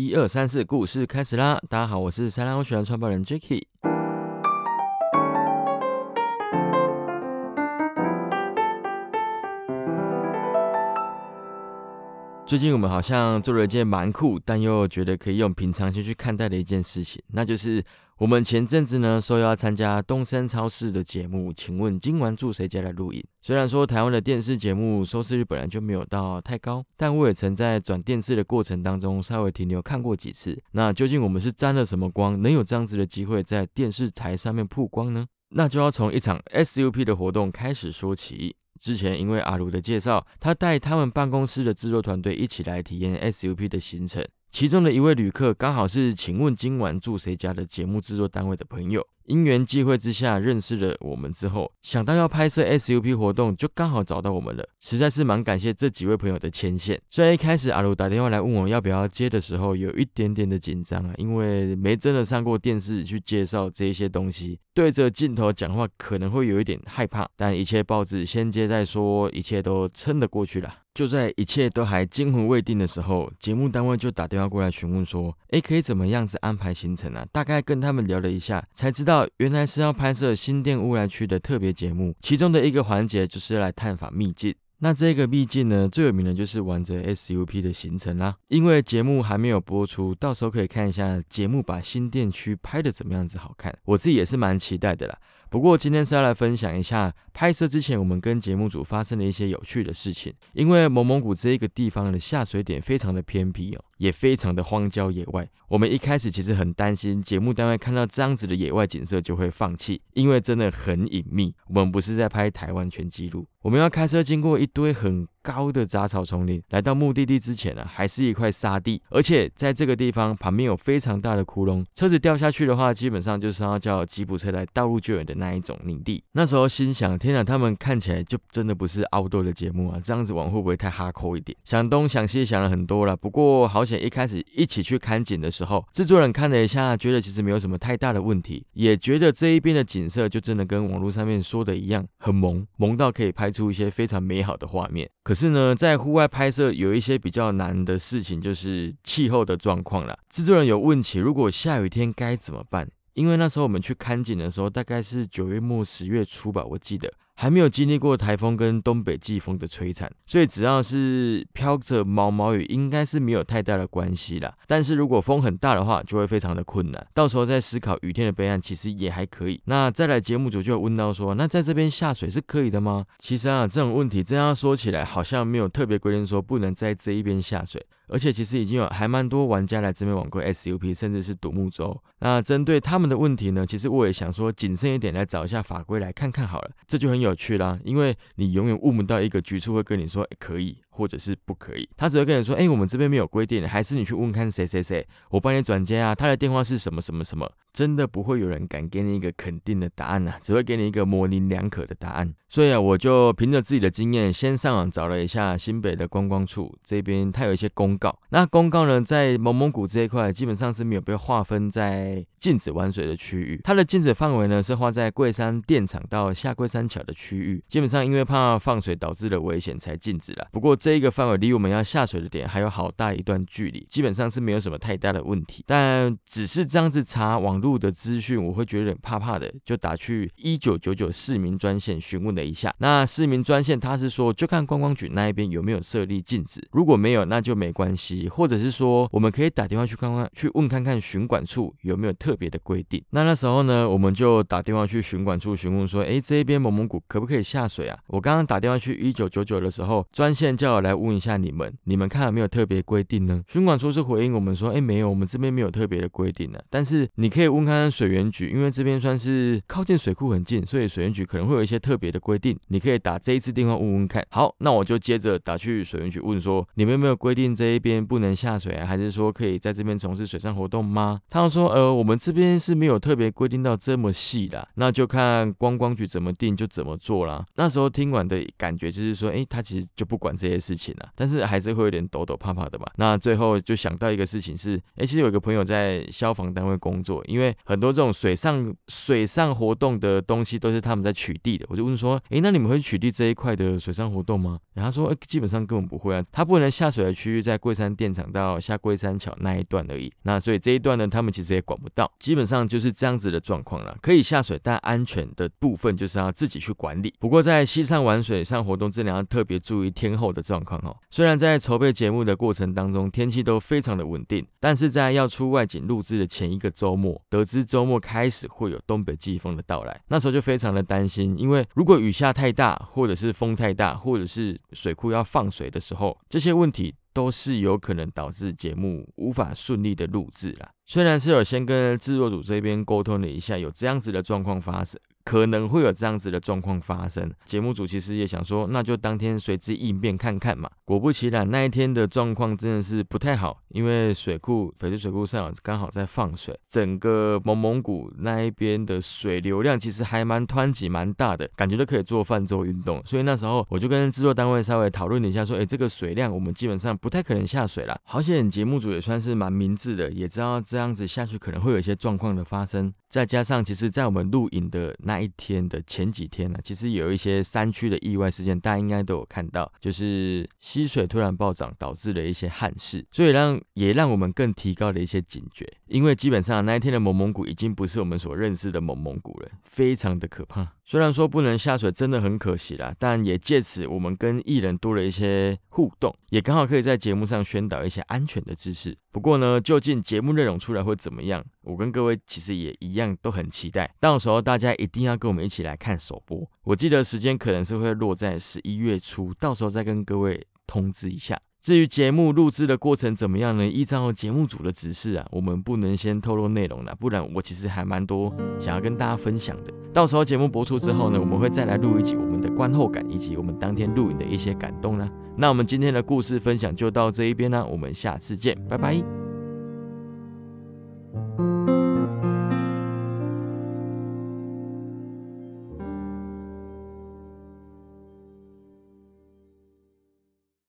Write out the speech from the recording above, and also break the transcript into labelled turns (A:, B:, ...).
A: 一二三四，故事开始啦！大家好，我是三浪学院创办人 Jacky。最近我们好像做了一件蛮酷，但又觉得可以用平常心去看待的一件事情，那就是我们前阵子呢说要参加东森超市的节目，请问今晚住谁家来录影？虽然说台湾的电视节目收视率本来就没有到太高，但我也曾在转电视的过程当中稍微停留看过几次。那究竟我们是沾了什么光，能有这样子的机会在电视台上面曝光呢？那就要从一场 SUP 的活动开始说起。之前因为阿卢的介绍，他带他们办公室的制作团队一起来体验 SUP 的行程。其中的一位旅客刚好是《请问今晚住谁家》的节目制作单位的朋友。因缘际会之下认识了我们之后，想到要拍摄 SUP 活动，就刚好找到我们了。实在是蛮感谢这几位朋友的牵线。虽然一开始阿卢打电话来问我要不要接的时候，有一点点的紧张啊，因为没真的上过电视去介绍这些东西，对着镜头讲话可能会有一点害怕。但一切报纸先接再说，一切都撑得过去了。就在一切都还惊魂未定的时候，节目单位就打电话过来询问说：“哎，可以怎么样子安排行程啊？”大概跟他们聊了一下，才知道原来是要拍摄新店乌来区的特别节目，其中的一个环节就是来探访秘境。那这个秘境呢，最有名的就是玩着 SUP 的行程啦。因为节目还没有播出，到时候可以看一下节目把新店区拍的怎么样子好看，我自己也是蛮期待的啦。不过今天是要来分享一下拍摄之前我们跟节目组发生的一些有趣的事情。因为蒙蒙古这一个地方的下水点非常的偏僻哦，也非常的荒郊野外。我们一开始其实很担心节目单位看到这样子的野外景色就会放弃，因为真的很隐秘。我们不是在拍台湾全纪录，我们要开车经过一堆很高的杂草丛林，来到目的地之前呢，还是一块沙地，而且在这个地方旁边有非常大的窟窿，车子掉下去的话，基本上就是要叫吉普车来道路救援的那一种领地。那时候心想，天哪，他们看起来就真的不是凹豆的节目啊，这样子玩会不会太哈扣一点？想东想西想了很多了，不过好险，一开始一起去看景的。时候，制作人看了一下，觉得其实没有什么太大的问题，也觉得这一边的景色就真的跟网络上面说的一样，很萌，萌到可以拍出一些非常美好的画面。可是呢，在户外拍摄有一些比较难的事情，就是气候的状况啦。制作人有问起，如果下雨天该怎么办？因为那时候我们去看景的时候，大概是九月末十月初吧，我记得。还没有经历过台风跟东北季风的摧残，所以只要是飘着毛毛雨，应该是没有太大的关系啦。但是如果风很大的话，就会非常的困难。到时候再思考雨天的备案，其实也还可以。那再来节目组就问到说，那在这边下水是可以的吗？其实啊，这种问题这样说起来，好像没有特别规定说不能在这一边下水。而且其实已经有还蛮多玩家来这边玩过 SUP，甚至是独木舟。那针对他们的问题呢，其实我也想说谨慎一点来找一下法规来看看好了，这就很有趣啦。因为你永远悟不到一个局处会跟你说可以或者是不可以，他只会跟你说，哎，我们这边没有规定，还是你去问看谁谁谁，我帮你转接啊，他的电话是什么什么什么。真的不会有人敢给你一个肯定的答案呐，只会给你一个模棱两可的答案。所以啊，我就凭着自己的经验，先上网找了一下新北的观光处这边，它有一些公告。那公告呢，在蒙蒙古这一块，基本上是没有被划分在禁止玩水的区域。它的禁止范围呢，是划在桂山电厂到下桂山桥的区域。基本上因为怕放水导致的危险才禁止了。不过这一个范围离我们要下水的点还有好大一段距离，基本上是没有什么太大的问题。但只是这样子查网。路的资讯我会觉得有点怕怕的，就打去一九九九市民专线询问了一下。那市民专线他是说，就看观光局那一边有没有设立禁止，如果没有，那就没关系。或者是说，我们可以打电话去看看，去问看看巡管处有没有特别的规定。那那时候呢，我们就打电话去巡管处询问说，哎，这边蒙蒙古可不可以下水啊？我刚刚打电话去一九九九的时候，专线叫我来问一下你们，你们看有没有特别规定呢？巡管处是回应我们说，哎，没有，我们这边没有特别的规定的，但是你可以。问看看水源局，因为这边算是靠近水库很近，所以水源局可能会有一些特别的规定。你可以打这一次电话问问看。好，那我就接着打去水源局问说，你们有没有规定这一边不能下水啊？还是说可以在这边从事水上活动吗？他们说，呃，我们这边是没有特别规定到这么细的，那就看观光局怎么定就怎么做啦。那时候听完的感觉就是说，哎，他其实就不管这些事情啊，但是还是会有点抖抖怕怕的吧。那最后就想到一个事情是，哎，其实有一个朋友在消防单位工作，因为很多这种水上水上活动的东西都是他们在取缔的，我就问说，哎，那你们会取缔这一块的水上活动吗？然后他说，基本上根本不会啊，他不能下水的区域在桂山电厂到下桂山桥那一段而已。那所以这一段呢，他们其实也管不到，基本上就是这样子的状况了。可以下水，但安全的部分就是要自己去管理。不过在西上玩水上活动，这里要特别注意天候的状况哦。虽然在筹备节目的过程当中，天气都非常的稳定，但是在要出外景录制的前一个周末，得知周末开始会有东北季风的到来，那时候就非常的担心，因为如果雨下太大，或者是风太大，或者是水库要放水的时候，这些问题都是有可能导致节目无法顺利的录制了。虽然是有先跟制作组这边沟通了一下，有这样子的状况发生。可能会有这样子的状况发生，节目组其实也想说，那就当天随机应变看看嘛。果不其然，那一天的状况真的是不太好，因为水库翡翠水库上刚好在放水，整个蒙蒙古那一边的水流量其实还蛮湍急、蛮大的，感觉都可以做泛舟运动。所以那时候我就跟制作单位稍微讨论了一下，说，哎，这个水量我们基本上不太可能下水了。好险，节目组也算是蛮明智的，也知道这样子下去可能会有一些状况的发生。再加上，其实，在我们录影的那一天的前几天呢，其实有一些山区的意外事件，大家应该都有看到，就是溪水突然暴涨，导致了一些憾事，所以让也让我们更提高了一些警觉。因为基本上那一天的蒙蒙古已经不是我们所认识的蒙蒙古了，非常的可怕。虽然说不能下水，真的很可惜啦，但也借此我们跟艺人多了一些互动，也刚好可以在节目上宣导一些安全的知识。不过呢，究竟节目内容出来会怎么样，我跟各位其实也一样都很期待。到时候大家一定要跟我们一起来看首播，我记得时间可能是会落在十一月初，到时候再跟各位通知一下。至于节目录制的过程怎么样呢？依照节目组的指示啊，我们不能先透露内容了，不然我其实还蛮多想要跟大家分享的。到时候节目播出之后呢，我们会再来录一集我们的观后感，以及我们当天录影的一些感动呢。那我们今天的故事分享就到这一边啦，我们下次见，拜拜。